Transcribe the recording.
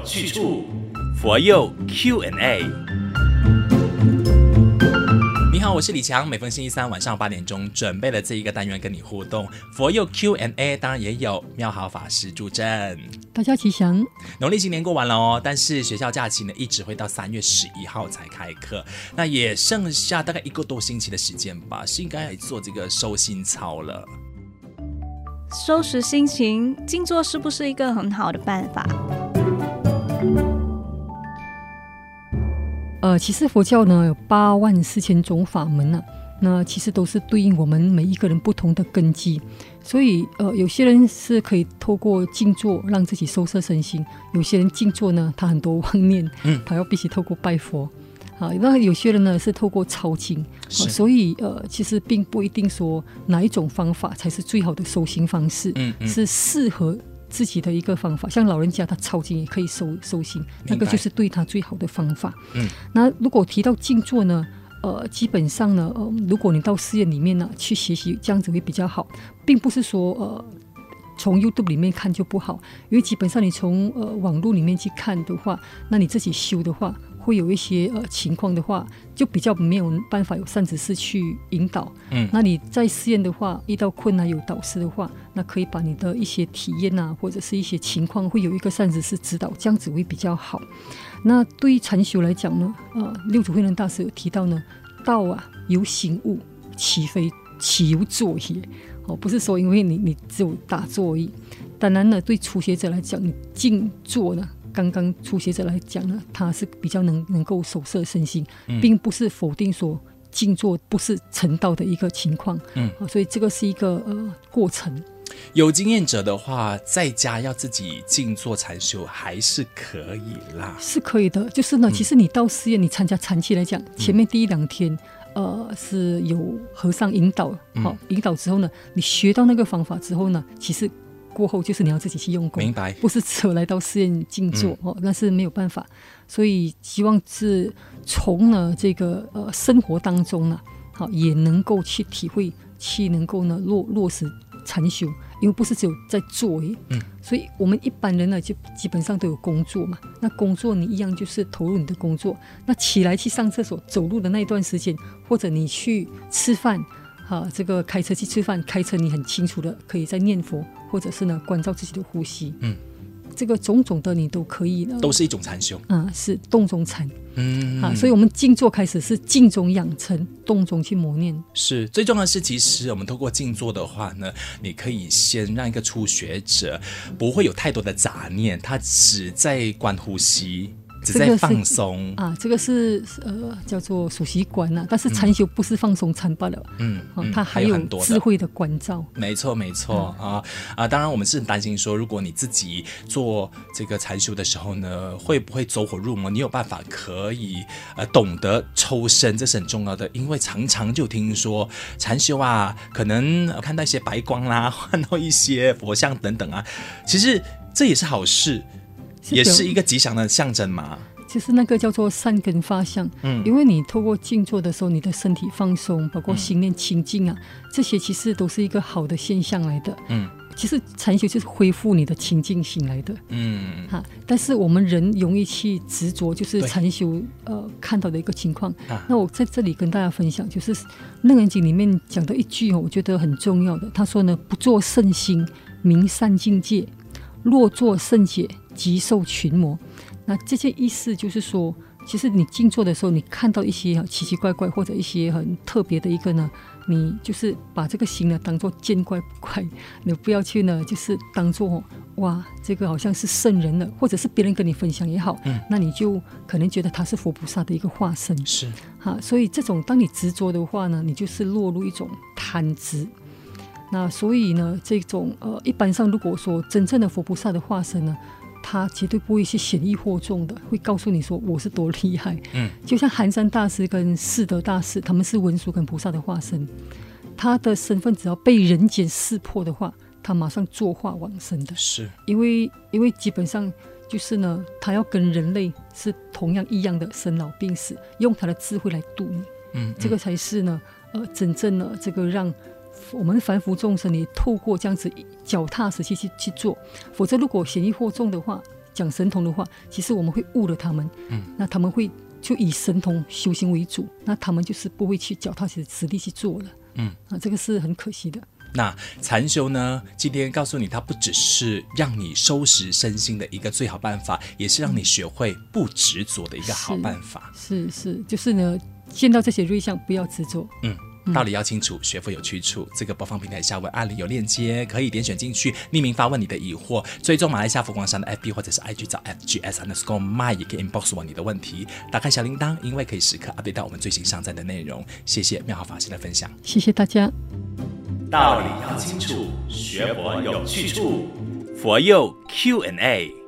有去处，佛佑 Q&A。你好，我是李强。每逢星期三晚上八点钟，准备了这一个单元跟你互动。佛佑 Q&A 当然也有妙好法师助阵。大家吉祥。农历新年过完了哦，但是学校假期呢，一直会到三月十一号才开课。那也剩下大概一个多星期的时间吧，是应该来做这个收心操了。收拾心情，静坐是不是一个很好的办法？呃，其实佛教呢有八万四千种法门呢、啊，那其实都是对应我们每一个人不同的根基。所以呃，有些人是可以透过静坐让自己收摄身心，有些人静坐呢，他很多妄 念，嗯，他要必须透过拜佛。啊，那有些人呢是透过抄经，啊，所以呃，其实并不一定说哪一种方法才是最好的修行方式，嗯，嗯，是适合自己的一个方法。像老人家他抄经也可以收收心，那个就是对他最好的方法。嗯，那如果提到静坐呢，呃，基本上呢，呃，如果你到寺院里面呢去学习，这样子会比较好，并不是说呃从 YouTube 里面看就不好，因为基本上你从呃网络里面去看的话，那你自己修的话。会有一些呃情况的话，就比较没有办法有善知识去引导。嗯，那你在寺院的话，遇到困难有导师的话，那可以把你的一些体验啊，或者是一些情况，会有一个善知识指导，这样子会比较好。那对于禅修来讲呢，呃，六祖慧能大师有提到呢，道啊由醒悟，岂非岂由坐也？哦，不是说因为你你只有打坐而已。当然呢，对初学者来讲，你静坐呢。刚刚初学者来讲呢，他是比较能能够收摄身心，嗯、并不是否定说静坐不是成道的一个情况。嗯，所以这个是一个呃过程。有经验者的话，在家要自己静坐禅修还是可以啦，是可以的。就是呢，嗯、其实你到寺院，你参加禅期来讲，前面第一两天，嗯、呃，是有和尚引导，好、嗯、引导之后呢，你学到那个方法之后呢，其实。过后就是你要自己去用功，明白？不是只有来到寺院静坐、嗯、哦，那是没有办法。所以希望是从呢这个呃生活当中呢，好也能够去体会，去能够呢落落实禅修，因为不是只有在做耶。嗯，所以我们一般人呢就基本上都有工作嘛，那工作你一样就是投入你的工作，那起来去上厕所、走路的那一段时间，或者你去吃饭。啊，这个开车去吃饭，开车你很清楚的可以在念佛，或者是呢关照自己的呼吸。嗯，这个种种的你都可以的，都是一种禅修。嗯，是动中禅。嗯，啊，所以我们静坐开始是静中养成，动中去磨练。是最重要的是，其实我们透过静坐的话呢，你可以先让一个初学者不会有太多的杂念，他只在观呼吸。只在放松啊，这个是呃叫做数息观呐，但是禅修不是放松禅罢了，嗯，它还有智慧的关照，没错没错啊啊！当然我们是很担心说，如果你自己做这个禅修的时候呢，会不会走火入魔？你有办法可以呃懂得抽身，这是很重要的，因为常常就听说禅修啊，可能看到一些白光啦，看到一些佛像等等啊，其实这也是好事。也是一个吉祥的象征嘛。其实那个叫做善根发相，嗯，因为你透过静坐的时候，你的身体放松，包括心念清净啊，嗯、这些其实都是一个好的现象来的。嗯，其实禅修就是恢复你的清净心来的。嗯，哈，但是我们人容易去执着，就是禅修呃看到的一个情况。啊、那我在这里跟大家分享，就是《楞严经》里面讲的一句哦，我觉得很重要的。他说呢，不做圣心，名善境界；若做圣解，即受群魔，那这些意思就是说，其实你静坐的时候，你看到一些奇奇怪怪或者一些很特别的一个呢，你就是把这个心呢当做见怪不怪，你不要去呢，就是当做哇，这个好像是圣人了，或者是别人跟你分享也好，嗯，那你就可能觉得他是佛菩萨的一个化身，是哈，所以这种当你执着的话呢，你就是落入一种贪执。那所以呢，这种呃，一般上如果说真正的佛菩萨的化身呢。他绝对不会去显异惑众的，会告诉你说我是多厉害。嗯，就像寒山大师跟四德大师，他们是文殊跟菩萨的化身。他的身份只要被人间识破的话，他马上作化往生的。是，因为因为基本上就是呢，他要跟人类是同样一样的生老病死，用他的智慧来度你。嗯，嗯，这个才是呢，呃，真正的这个让。我们凡夫众生，你透过这样子脚踏实地去去做，否则如果嫌疑惑众的话，讲神通的话，其实我们会误了他们。嗯，那他们会就以神通修行为主，那他们就是不会去脚踏实地去做了。嗯，啊，这个是很可惜的。那禅修呢？今天告诉你，它不只是让你收拾身心的一个最好办法，也是让你学会不执着的一个好办法。是是，是，就是呢，见到这些瑞相，不要执着。嗯。道理要清楚，学佛有去处。这个播放平台下文案里有链接，可以点选进去，匿名发问你的疑惑。追踪马来西亚佛光山的 FB 或者是 IG 找 FGS underscore my，也可以 inbox 我你的问题。打开小铃铛，因为可以时刻 update 到我们最新上载的内容。谢谢妙好法师的分享，谢谢大家。道理要清楚，学佛有去处。佛佑 Q&A。